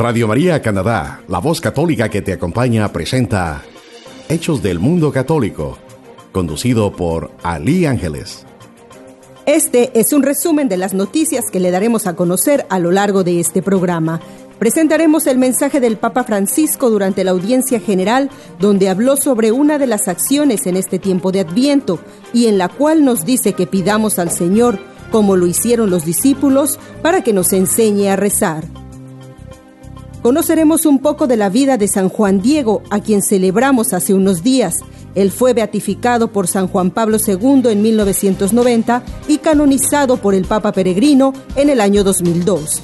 Radio María Canadá, la voz católica que te acompaña, presenta Hechos del Mundo Católico, conducido por Ali Ángeles. Este es un resumen de las noticias que le daremos a conocer a lo largo de este programa. Presentaremos el mensaje del Papa Francisco durante la audiencia general, donde habló sobre una de las acciones en este tiempo de Adviento y en la cual nos dice que pidamos al Señor, como lo hicieron los discípulos, para que nos enseñe a rezar. Conoceremos un poco de la vida de San Juan Diego, a quien celebramos hace unos días. Él fue beatificado por San Juan Pablo II en 1990 y canonizado por el Papa Peregrino en el año 2002.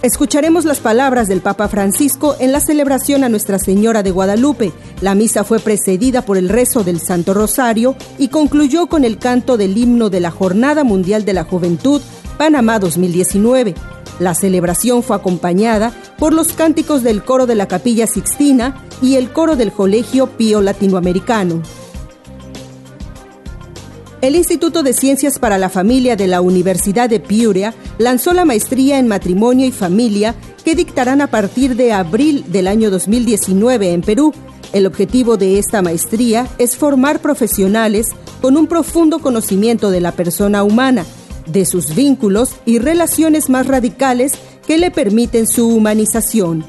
Escucharemos las palabras del Papa Francisco en la celebración a Nuestra Señora de Guadalupe. La misa fue precedida por el rezo del Santo Rosario y concluyó con el canto del himno de la Jornada Mundial de la Juventud, Panamá 2019. La celebración fue acompañada por los cánticos del coro de la Capilla Sixtina y el coro del Colegio Pío Latinoamericano. El Instituto de Ciencias para la Familia de la Universidad de Piura lanzó la maestría en matrimonio y familia que dictarán a partir de abril del año 2019 en Perú. El objetivo de esta maestría es formar profesionales con un profundo conocimiento de la persona humana, de sus vínculos y relaciones más radicales que le permiten su humanización.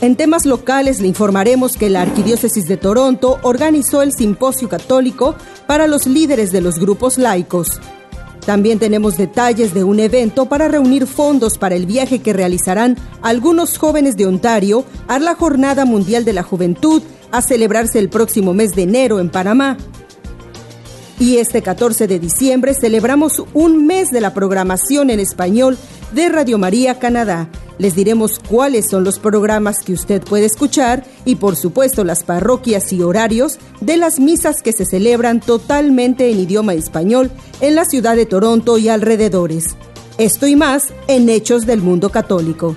En temas locales le informaremos que la Arquidiócesis de Toronto organizó el Simposio Católico para los líderes de los grupos laicos. También tenemos detalles de un evento para reunir fondos para el viaje que realizarán algunos jóvenes de Ontario a la Jornada Mundial de la Juventud a celebrarse el próximo mes de enero en Panamá. Y este 14 de diciembre celebramos un mes de la programación en español de Radio María Canadá. Les diremos cuáles son los programas que usted puede escuchar y por supuesto las parroquias y horarios de las misas que se celebran totalmente en idioma español en la ciudad de Toronto y alrededores. Esto y más en Hechos del Mundo Católico.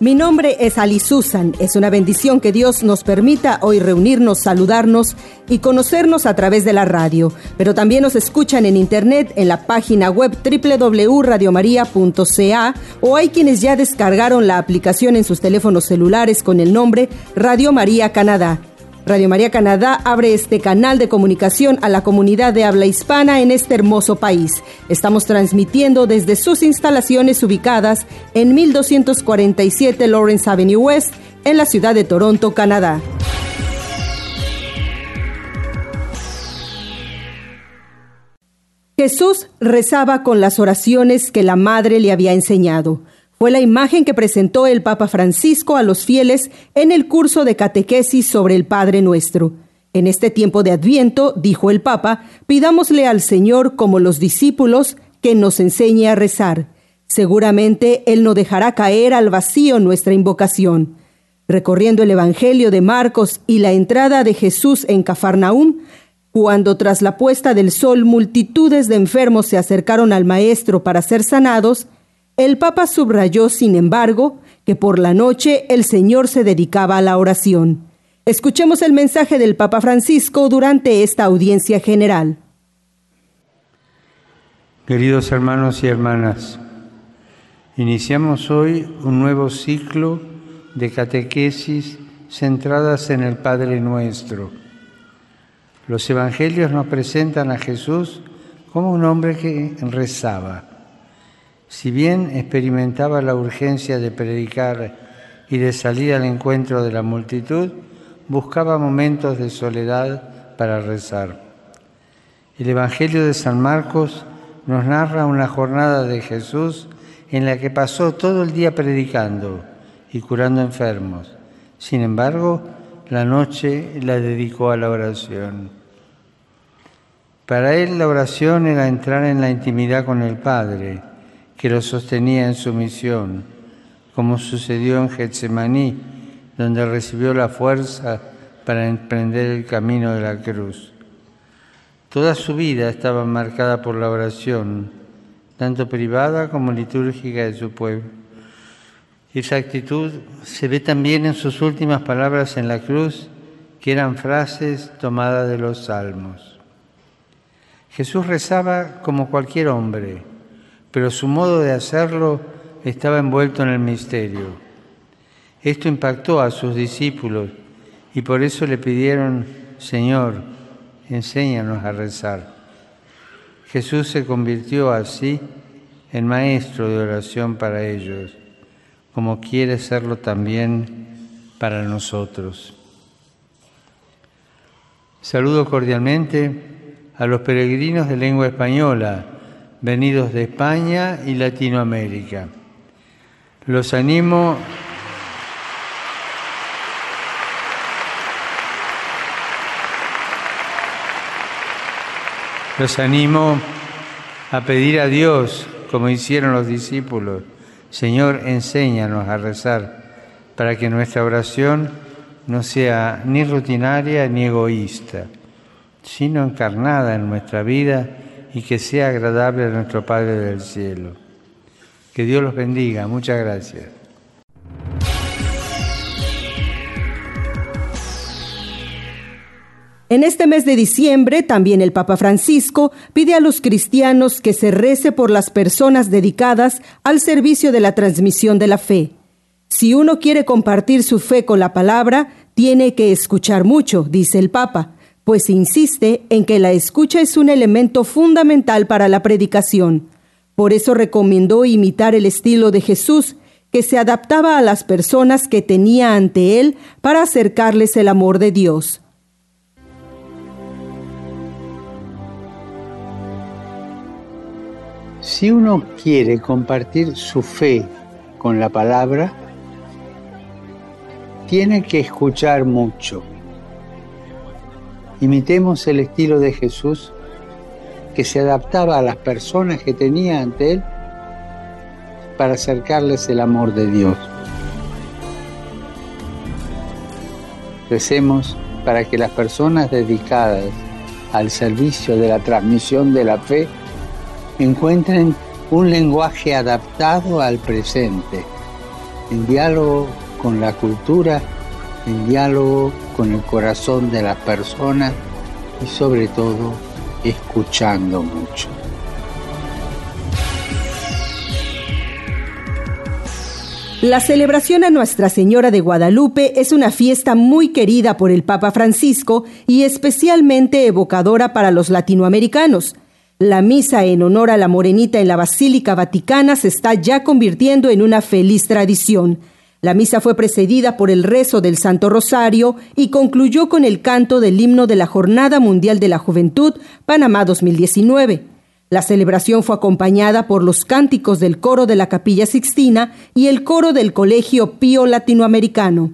Mi nombre es Ali Susan. Es una bendición que Dios nos permita hoy reunirnos, saludarnos y conocernos a través de la radio. Pero también nos escuchan en internet en la página web www.radiomaria.ca o hay quienes ya descargaron la aplicación en sus teléfonos celulares con el nombre Radio María Canadá. Radio María Canadá abre este canal de comunicación a la comunidad de habla hispana en este hermoso país. Estamos transmitiendo desde sus instalaciones ubicadas en 1247 Lawrence Avenue West, en la ciudad de Toronto, Canadá. Jesús rezaba con las oraciones que la madre le había enseñado fue la imagen que presentó el Papa Francisco a los fieles en el curso de catequesis sobre el Padre Nuestro. En este tiempo de Adviento, dijo el Papa, pidámosle al Señor como los discípulos que nos enseñe a rezar. Seguramente Él no dejará caer al vacío nuestra invocación. Recorriendo el Evangelio de Marcos y la entrada de Jesús en Cafarnaúm, cuando tras la puesta del sol multitudes de enfermos se acercaron al Maestro para ser sanados, el Papa subrayó, sin embargo, que por la noche el Señor se dedicaba a la oración. Escuchemos el mensaje del Papa Francisco durante esta audiencia general. Queridos hermanos y hermanas, iniciamos hoy un nuevo ciclo de catequesis centradas en el Padre Nuestro. Los evangelios nos presentan a Jesús como un hombre que rezaba si bien experimentaba la urgencia de predicar y de salir al encuentro de la multitud, buscaba momentos de soledad para rezar. El Evangelio de San Marcos nos narra una jornada de Jesús en la que pasó todo el día predicando y curando enfermos. Sin embargo, la noche la dedicó a la oración. Para él la oración era entrar en la intimidad con el Padre que lo sostenía en su misión, como sucedió en Getsemaní, donde recibió la fuerza para emprender el camino de la cruz. Toda su vida estaba marcada por la oración, tanto privada como litúrgica de su pueblo. Esa actitud se ve también en sus últimas palabras en la cruz, que eran frases tomadas de los salmos. Jesús rezaba como cualquier hombre, pero su modo de hacerlo estaba envuelto en el misterio. Esto impactó a sus discípulos y por eso le pidieron, Señor, enséñanos a rezar. Jesús se convirtió así en maestro de oración para ellos, como quiere serlo también para nosotros. Saludo cordialmente a los peregrinos de lengua española, venidos de España y Latinoamérica. Los animo Los animo a pedir a Dios, como hicieron los discípulos, Señor, enséñanos a rezar para que nuestra oración no sea ni rutinaria ni egoísta, sino encarnada en nuestra vida y que sea agradable a nuestro Padre del Cielo. Que Dios los bendiga. Muchas gracias. En este mes de diciembre, también el Papa Francisco pide a los cristianos que se rece por las personas dedicadas al servicio de la transmisión de la fe. Si uno quiere compartir su fe con la palabra, tiene que escuchar mucho, dice el Papa, pues insiste en que la escucha es un elemento fundamental para la predicación. Por eso recomendó imitar el estilo de Jesús, que se adaptaba a las personas que tenía ante él para acercarles el amor de Dios. Si uno quiere compartir su fe con la palabra, tiene que escuchar mucho. Imitemos el estilo de Jesús que se adaptaba a las personas que tenía ante él para acercarles el amor de Dios. Recemos para que las personas dedicadas al servicio de la transmisión de la fe encuentren un lenguaje adaptado al presente, en diálogo con la cultura, en diálogo con el corazón de las personas y sobre todo escuchando mucho. La celebración a Nuestra Señora de Guadalupe es una fiesta muy querida por el Papa Francisco y especialmente evocadora para los latinoamericanos. La misa en honor a la Morenita en la Basílica Vaticana se está ya convirtiendo en una feliz tradición. La misa fue precedida por el rezo del Santo Rosario y concluyó con el canto del himno de la Jornada Mundial de la Juventud, Panamá 2019. La celebración fue acompañada por los cánticos del coro de la Capilla Sixtina y el coro del Colegio Pío Latinoamericano.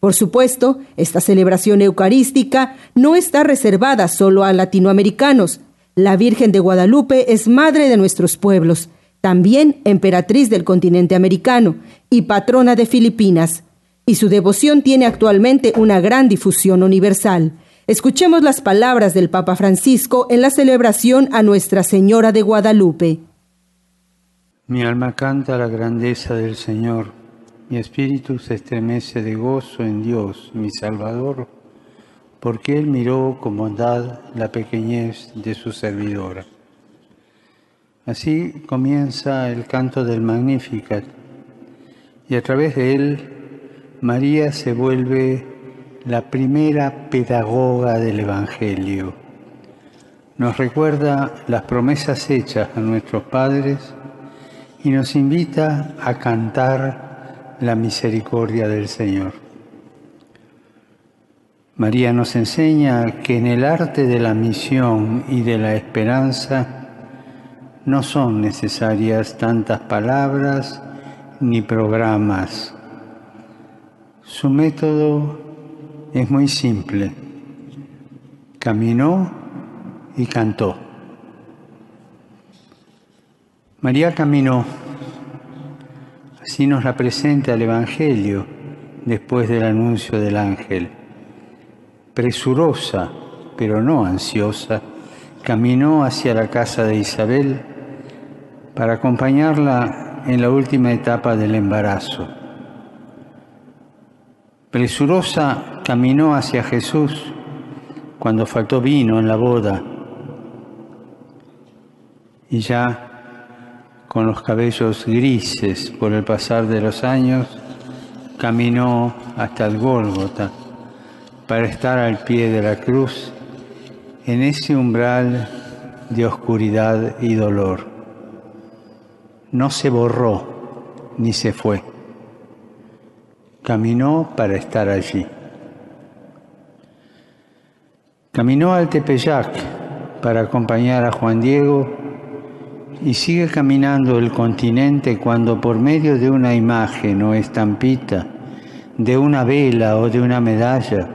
Por supuesto, esta celebración eucarística no está reservada solo a latinoamericanos, la Virgen de Guadalupe es madre de nuestros pueblos, también emperatriz del continente americano y patrona de Filipinas, y su devoción tiene actualmente una gran difusión universal. Escuchemos las palabras del Papa Francisco en la celebración a Nuestra Señora de Guadalupe. Mi alma canta la grandeza del Señor, mi espíritu se estremece de gozo en Dios, mi Salvador porque él miró con bondad la pequeñez de su servidora. Así comienza el canto del Magnificat y a través de él María se vuelve la primera pedagoga del Evangelio. Nos recuerda las promesas hechas a nuestros padres y nos invita a cantar la misericordia del Señor. María nos enseña que en el arte de la misión y de la esperanza no son necesarias tantas palabras ni programas. Su método es muy simple. Caminó y cantó. María caminó, así nos la presenta el Evangelio después del anuncio del ángel presurosa, pero no ansiosa, caminó hacia la casa de Isabel para acompañarla en la última etapa del embarazo. Presurosa caminó hacia Jesús cuando faltó vino en la boda y ya con los cabellos grises por el pasar de los años, caminó hasta el Gólgota para estar al pie de la cruz en ese umbral de oscuridad y dolor. No se borró ni se fue. Caminó para estar allí. Caminó al Tepeyac para acompañar a Juan Diego y sigue caminando el continente cuando por medio de una imagen o estampita, de una vela o de una medalla,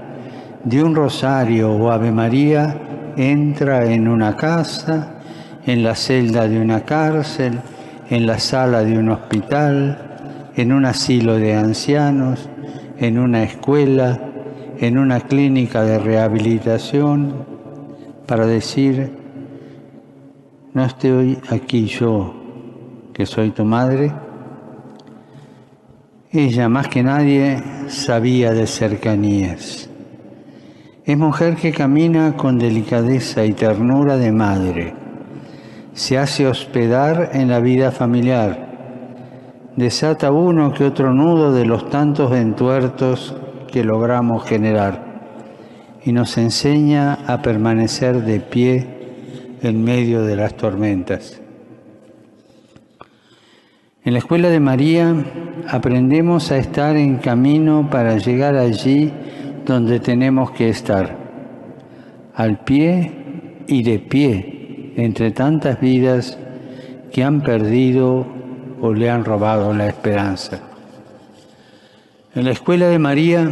de un rosario o Ave María, entra en una casa, en la celda de una cárcel, en la sala de un hospital, en un asilo de ancianos, en una escuela, en una clínica de rehabilitación, para decir, no estoy aquí yo, que soy tu madre. Ella más que nadie sabía de cercanías. Es mujer que camina con delicadeza y ternura de madre. Se hace hospedar en la vida familiar. Desata uno que otro nudo de los tantos entuertos que logramos generar y nos enseña a permanecer de pie en medio de las tormentas. En la escuela de María aprendemos a estar en camino para llegar allí donde tenemos que estar, al pie y de pie, entre tantas vidas que han perdido o le han robado la esperanza. En la escuela de María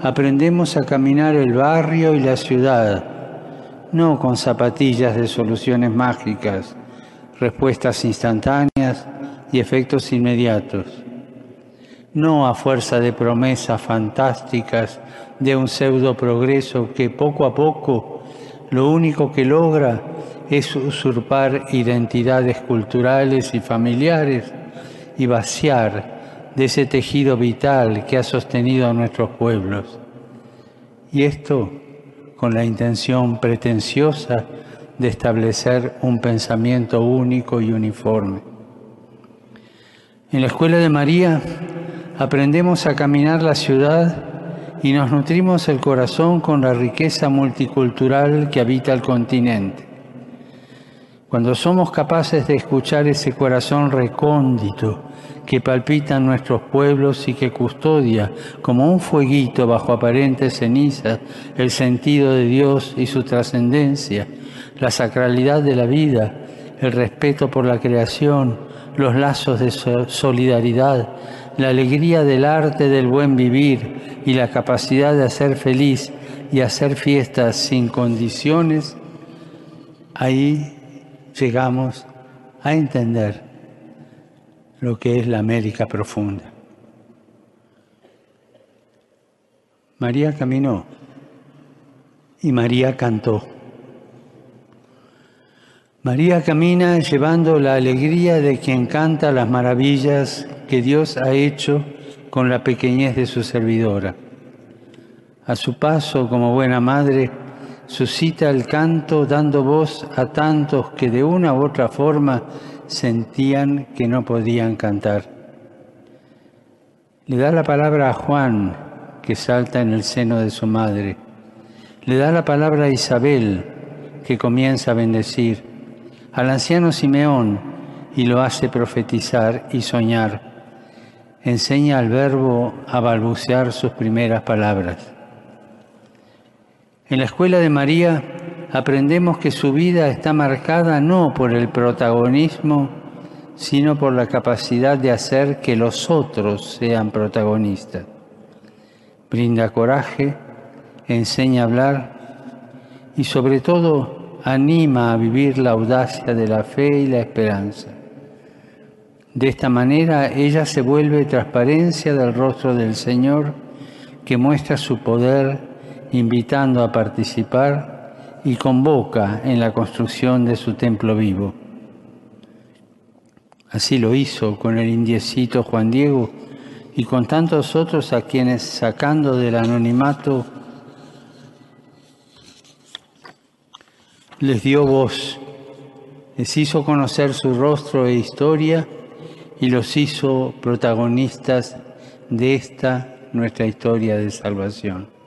aprendemos a caminar el barrio y la ciudad, no con zapatillas de soluciones mágicas, respuestas instantáneas y efectos inmediatos, no a fuerza de promesas fantásticas de un pseudo progreso que poco a poco lo único que logra es usurpar identidades culturales y familiares y vaciar de ese tejido vital que ha sostenido a nuestros pueblos. Y esto con la intención pretenciosa de establecer un pensamiento único y uniforme. En la Escuela de María aprendemos a caminar la ciudad y nos nutrimos el corazón con la riqueza multicultural que habita el continente. Cuando somos capaces de escuchar ese corazón recóndito que palpita en nuestros pueblos y que custodia como un fueguito bajo aparentes cenizas el sentido de Dios y su trascendencia, la sacralidad de la vida, el respeto por la creación, los lazos de solidaridad, la alegría del arte del buen vivir y la capacidad de hacer feliz y hacer fiestas sin condiciones, ahí llegamos a entender lo que es la América profunda. María caminó y María cantó. María camina llevando la alegría de quien canta las maravillas que Dios ha hecho con la pequeñez de su servidora. A su paso como buena madre, suscita el canto dando voz a tantos que de una u otra forma sentían que no podían cantar. Le da la palabra a Juan, que salta en el seno de su madre. Le da la palabra a Isabel, que comienza a bendecir. Al anciano Simeón, y lo hace profetizar y soñar. Enseña al verbo a balbucear sus primeras palabras. En la escuela de María aprendemos que su vida está marcada no por el protagonismo, sino por la capacidad de hacer que los otros sean protagonistas. Brinda coraje, enseña a hablar y sobre todo anima a vivir la audacia de la fe y la esperanza. De esta manera ella se vuelve transparencia del rostro del Señor que muestra su poder invitando a participar y convoca en la construcción de su templo vivo. Así lo hizo con el indiecito Juan Diego y con tantos otros a quienes sacando del anonimato les dio voz Les hizo conocer su rostro e historia y los hizo protagonistas de esta nuestra historia de salvación.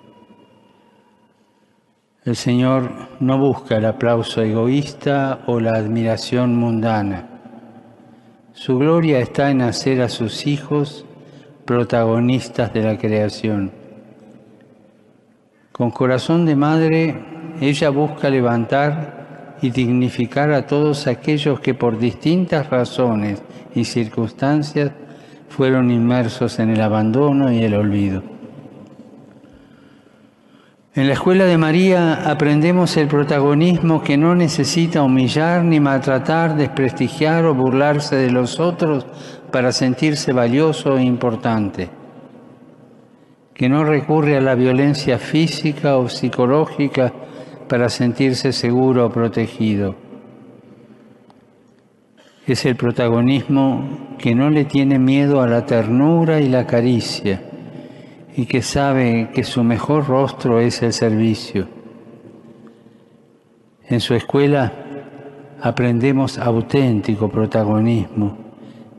El Señor no busca el aplauso egoísta o la admiración mundana. Su gloria está en hacer a sus hijos protagonistas de la creación. Con corazón de madre, ella busca levantar y dignificar a todos aquellos que por distintas razones y circunstancias fueron inmersos en el abandono y el olvido. En la escuela de María aprendemos el protagonismo que no necesita humillar ni maltratar, desprestigiar o burlarse de los otros para sentirse valioso e importante, que no recurre a la violencia física o psicológica para sentirse seguro o protegido. Es el protagonismo que no le tiene miedo a la ternura y la caricia y que sabe que su mejor rostro es el servicio. En su escuela aprendemos auténtico protagonismo,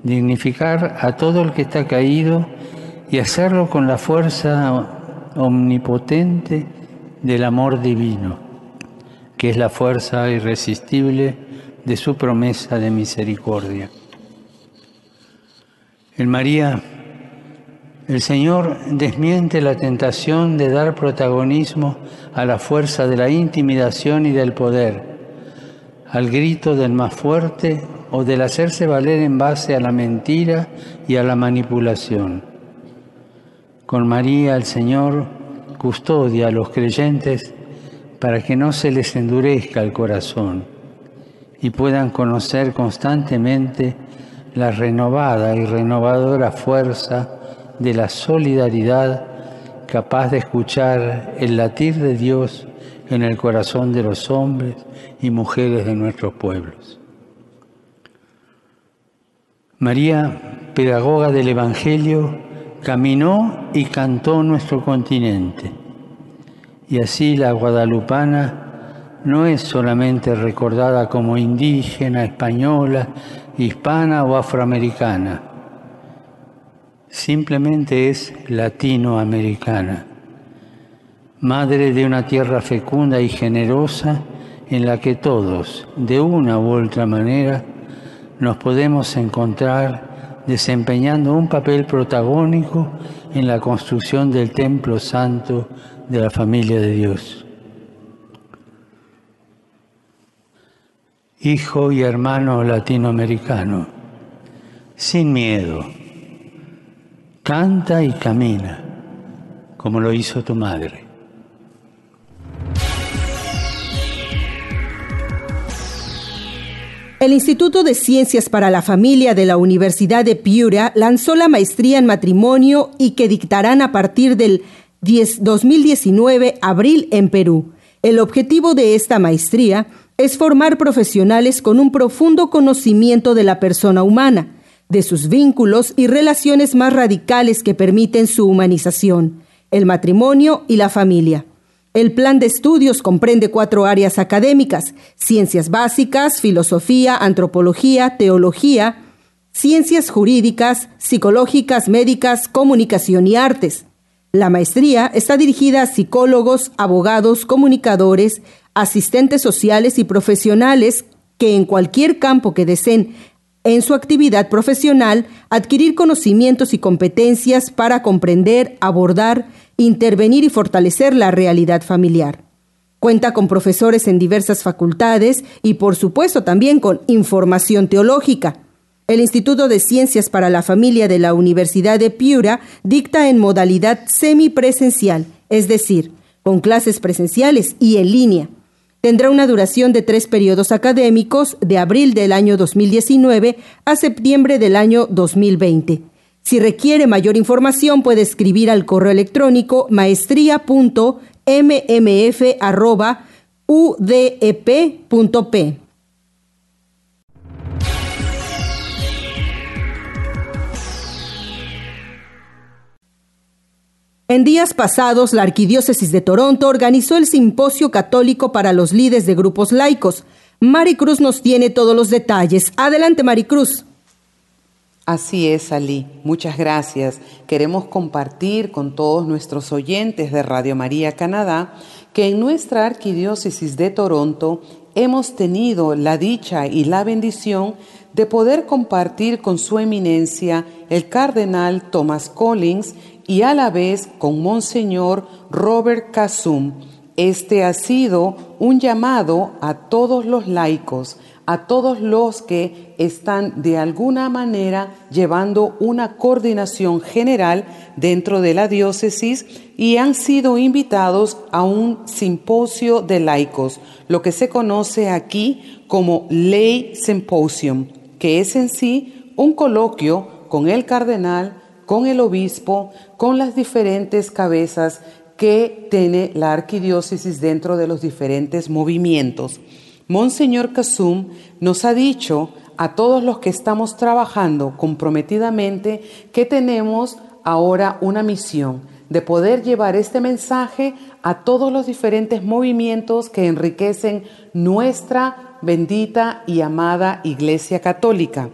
dignificar a todo el que está caído y hacerlo con la fuerza omnipotente del amor divino, que es la fuerza irresistible de su promesa de misericordia. En María, el Señor desmiente la tentación de dar protagonismo a la fuerza de la intimidación y del poder, al grito del más fuerte o del hacerse valer en base a la mentira y a la manipulación. Con María el Señor custodia a los creyentes para que no se les endurezca el corazón y puedan conocer constantemente la renovada y renovadora fuerza de la solidaridad capaz de escuchar el latir de Dios en el corazón de los hombres y mujeres de nuestros pueblos. María, pedagoga del Evangelio, caminó y cantó nuestro continente. Y así la guadalupana no es solamente recordada como indígena, española, hispana o afroamericana, simplemente es latinoamericana, madre de una tierra fecunda y generosa en la que todos, de una u otra manera, nos podemos encontrar desempeñando un papel protagónico en la construcción del templo santo de la familia de Dios. hijo y hermano latinoamericano, sin miedo, canta y camina como lo hizo tu madre. El Instituto de Ciencias para la Familia de la Universidad de Piura lanzó la maestría en matrimonio y que dictarán a partir del 2019 abril en Perú. El objetivo de esta maestría es formar profesionales con un profundo conocimiento de la persona humana, de sus vínculos y relaciones más radicales que permiten su humanización, el matrimonio y la familia. El plan de estudios comprende cuatro áreas académicas, ciencias básicas, filosofía, antropología, teología, ciencias jurídicas, psicológicas, médicas, comunicación y artes. La maestría está dirigida a psicólogos, abogados, comunicadores, asistentes sociales y profesionales que en cualquier campo que deseen en su actividad profesional adquirir conocimientos y competencias para comprender, abordar, intervenir y fortalecer la realidad familiar. Cuenta con profesores en diversas facultades y por supuesto también con información teológica. El Instituto de Ciencias para la Familia de la Universidad de Piura dicta en modalidad semipresencial, es decir, con clases presenciales y en línea tendrá una duración de tres periodos académicos de abril del año 2019 a septiembre del año 2020. Si requiere mayor información puede escribir al correo electrónico maestría.mmf.udep.p. En días pasados, la Arquidiócesis de Toronto organizó el Simposio Católico para los Líderes de Grupos Laicos, Maricruz nos tiene todos los detalles. Adelante, Maricruz. Así es, Ali. Muchas gracias. Queremos compartir con todos nuestros oyentes de Radio María Canadá que en nuestra arquidiócesis de Toronto hemos tenido la dicha y la bendición de poder compartir con su eminencia el cardenal Thomas Collins y a la vez con Monseñor Robert Casum. Este ha sido un llamado a todos los laicos, a todos los que están de alguna manera llevando una coordinación general dentro de la diócesis y han sido invitados a un simposio de laicos, lo que se conoce aquí como Ley Symposium, que es en sí un coloquio con el cardenal, con el obispo, con las diferentes cabezas que tiene la arquidiócesis dentro de los diferentes movimientos. Monseñor Casum nos ha dicho a todos los que estamos trabajando comprometidamente que tenemos ahora una misión de poder llevar este mensaje a todos los diferentes movimientos que enriquecen nuestra bendita y amada Iglesia Católica.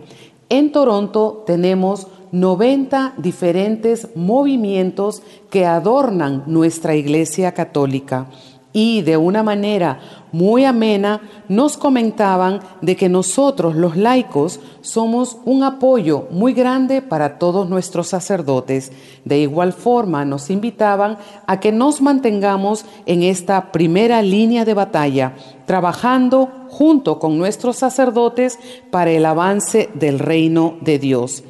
En Toronto tenemos 90 diferentes movimientos que adornan nuestra Iglesia Católica y de una manera muy amena nos comentaban de que nosotros los laicos somos un apoyo muy grande para todos nuestros sacerdotes. De igual forma nos invitaban a que nos mantengamos en esta primera línea de batalla, trabajando junto con nuestros sacerdotes para el avance del reino de Dios.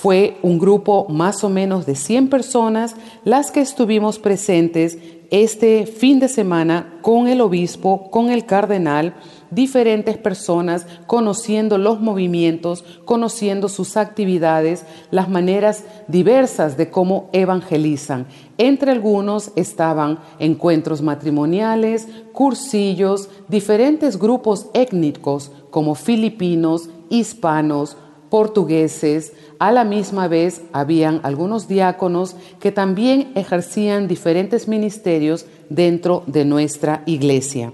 Fue un grupo más o menos de 100 personas las que estuvimos presentes este fin de semana con el obispo, con el cardenal, diferentes personas conociendo los movimientos, conociendo sus actividades, las maneras diversas de cómo evangelizan. Entre algunos estaban encuentros matrimoniales, cursillos, diferentes grupos étnicos como filipinos, hispanos, portugueses, a la misma vez habían algunos diáconos que también ejercían diferentes ministerios dentro de nuestra iglesia.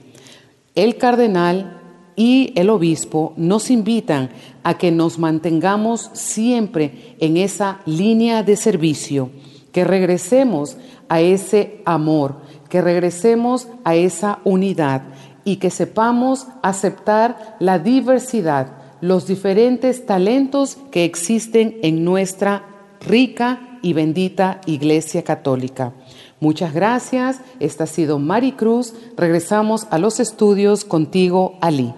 El cardenal y el obispo nos invitan a que nos mantengamos siempre en esa línea de servicio, que regresemos a ese amor, que regresemos a esa unidad y que sepamos aceptar la diversidad los diferentes talentos que existen en nuestra rica y bendita Iglesia Católica. Muchas gracias. Esta ha sido Mari Cruz. Regresamos a los estudios contigo, Ali.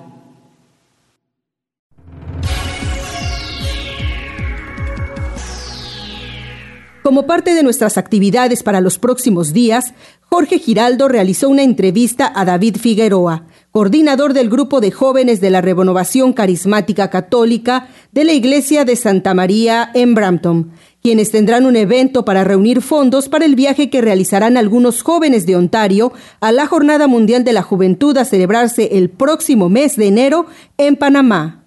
Como parte de nuestras actividades para los próximos días, Jorge Giraldo realizó una entrevista a David Figueroa, coordinador del grupo de jóvenes de la Renovación Carismática Católica de la Iglesia de Santa María en Brampton, quienes tendrán un evento para reunir fondos para el viaje que realizarán algunos jóvenes de Ontario a la Jornada Mundial de la Juventud a celebrarse el próximo mes de enero en Panamá.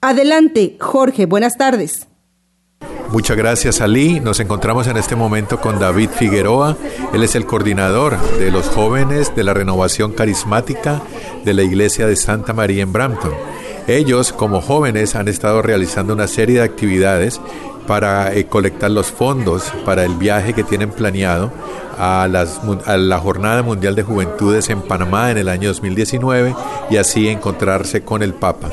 Adelante, Jorge, buenas tardes. Muchas gracias Ali. Nos encontramos en este momento con David Figueroa. Él es el coordinador de los jóvenes de la renovación carismática de la iglesia de Santa María en Brampton. Ellos como jóvenes han estado realizando una serie de actividades para eh, colectar los fondos para el viaje que tienen planeado a, a, la Jornada Mundial de Juventudes en Panamá en el año 2019 y así encontrarse con el Papa.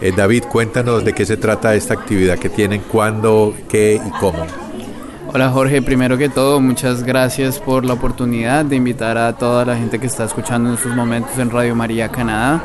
Eh, David, cuéntanos de qué se trata esta actividad que tienen, cuándo, qué y cómo. Hola Jorge, primero que todo, muchas gracias por la oportunidad de invitar a toda la gente que está escuchando en estos momentos en Radio María Canadá.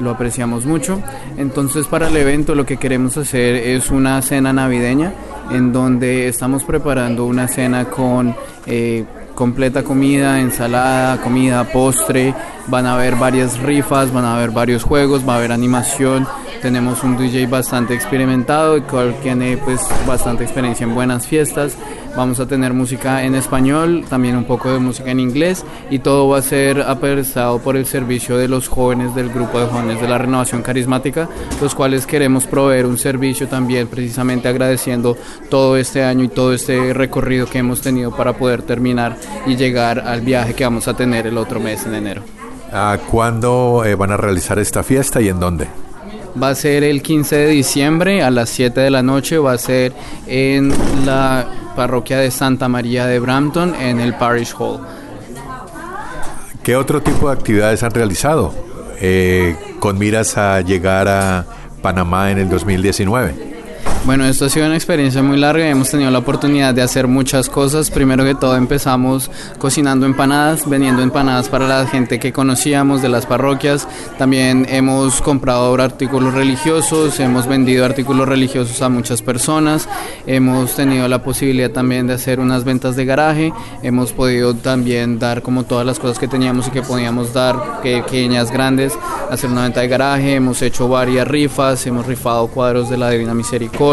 Lo apreciamos mucho. Entonces para el evento lo que queremos hacer es una cena navideña en donde estamos preparando una cena con eh, completa comida, ensalada, comida, postre. Van a haber varias rifas, van a haber varios juegos, va a haber animación tenemos un DJ bastante experimentado, el cual tiene pues bastante experiencia en buenas fiestas. Vamos a tener música en español, también un poco de música en inglés y todo va a ser apresado por el servicio de los jóvenes del grupo de jóvenes de la renovación carismática, los cuales queremos proveer un servicio también precisamente agradeciendo todo este año y todo este recorrido que hemos tenido para poder terminar y llegar al viaje que vamos a tener el otro mes en enero. ¿A ¿Cuándo eh, van a realizar esta fiesta y en dónde? Va a ser el 15 de diciembre a las 7 de la noche, va a ser en la parroquia de Santa María de Brampton en el Parish Hall. ¿Qué otro tipo de actividades han realizado eh, con miras a llegar a Panamá en el 2019? Bueno, esto ha sido una experiencia muy larga hemos tenido la oportunidad de hacer muchas cosas. Primero que todo empezamos cocinando empanadas, vendiendo empanadas para la gente que conocíamos de las parroquias. También hemos comprado artículos religiosos, hemos vendido artículos religiosos a muchas personas. Hemos tenido la posibilidad también de hacer unas ventas de garaje. Hemos podido también dar como todas las cosas que teníamos y que podíamos dar, pequeñas, grandes, hacer una venta de garaje. Hemos hecho varias rifas, hemos rifado cuadros de la Divina Misericordia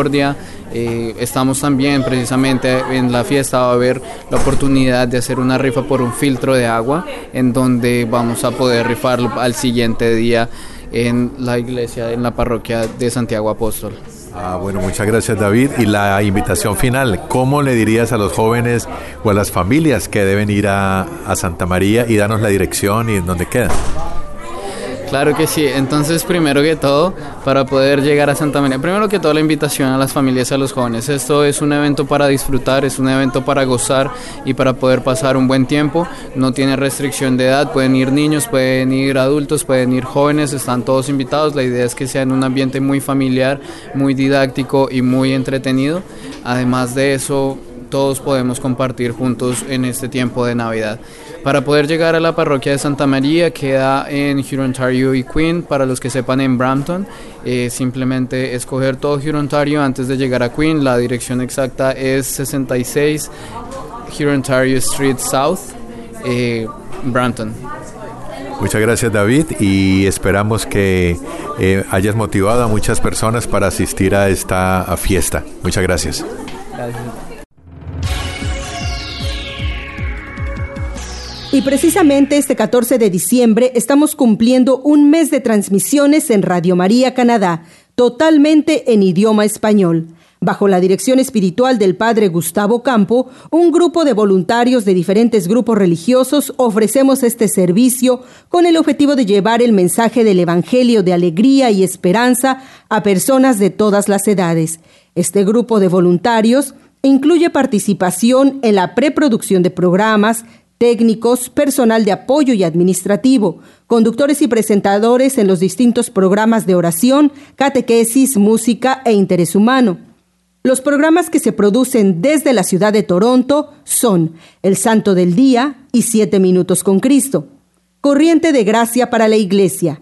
eh, estamos también precisamente en la fiesta va a haber la oportunidad de hacer una rifa por un filtro de agua en donde vamos a poder rifarlo al siguiente día en la iglesia, en la parroquia de Santiago Apóstol. Ah, bueno, muchas gracias David. Y la invitación final, ¿cómo le dirías a los jóvenes o a las familias que deben ir a, a Santa María y darnos la dirección y en dónde quedan? Claro que sí. Entonces, primero que todo, para poder llegar a Santa María, primero que todo la invitación a las familias y a los jóvenes. Esto es un evento para disfrutar, es un evento para gozar y para poder pasar un buen tiempo. No tiene restricción de edad, pueden ir niños, pueden ir adultos, pueden ir jóvenes, están todos invitados. La idea es que sea en un ambiente muy familiar, muy didáctico y muy entretenido. Además de eso, todos podemos compartir juntos en este tiempo de Navidad. Para poder llegar a la parroquia de Santa María queda en Hurontario y Queen, para los que sepan en Brampton, eh, simplemente escoger todo Hurontario antes de llegar a Queen, la dirección exacta es 66 Hurontario Street South, eh, Brampton. Muchas gracias David y esperamos que eh, hayas motivado a muchas personas para asistir a esta fiesta. Muchas gracias. Gracias. Y precisamente este 14 de diciembre estamos cumpliendo un mes de transmisiones en Radio María Canadá, totalmente en idioma español. Bajo la dirección espiritual del padre Gustavo Campo, un grupo de voluntarios de diferentes grupos religiosos ofrecemos este servicio con el objetivo de llevar el mensaje del Evangelio de alegría y esperanza a personas de todas las edades. Este grupo de voluntarios incluye participación en la preproducción de programas, técnicos, personal de apoyo y administrativo, conductores y presentadores en los distintos programas de oración, catequesis, música e interés humano. Los programas que se producen desde la ciudad de Toronto son El Santo del Día y Siete Minutos con Cristo, Corriente de Gracia para la Iglesia,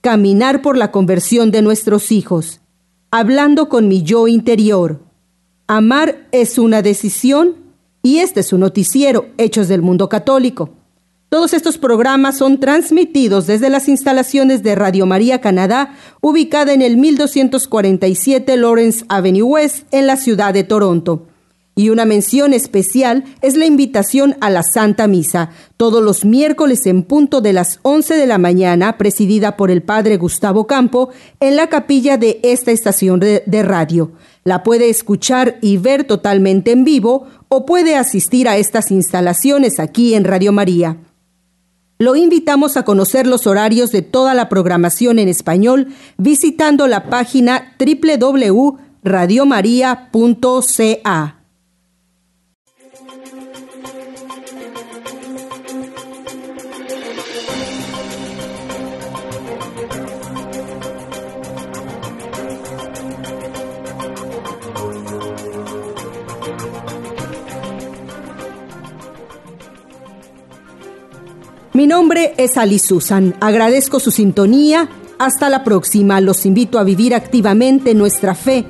Caminar por la conversión de nuestros hijos, Hablando con mi yo interior, Amar es una decisión y este es su noticiero, Hechos del Mundo Católico. Todos estos programas son transmitidos desde las instalaciones de Radio María Canadá, ubicada en el 1247 Lawrence Avenue West, en la ciudad de Toronto. Y una mención especial es la invitación a la Santa Misa, todos los miércoles en punto de las 11 de la mañana, presidida por el Padre Gustavo Campo, en la capilla de esta estación de, radio. La puede escuchar y ver totalmente en vivo o puede asistir a estas instalaciones aquí en Radio María. Lo invitamos a conocer los horarios de toda la programación en español visitando la página www.radiomaria.ca. Mi nombre es Ali Susan. Agradezco su sintonía. Hasta la próxima. Los invito a vivir activamente nuestra fe.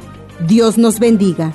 Dios nos bendiga.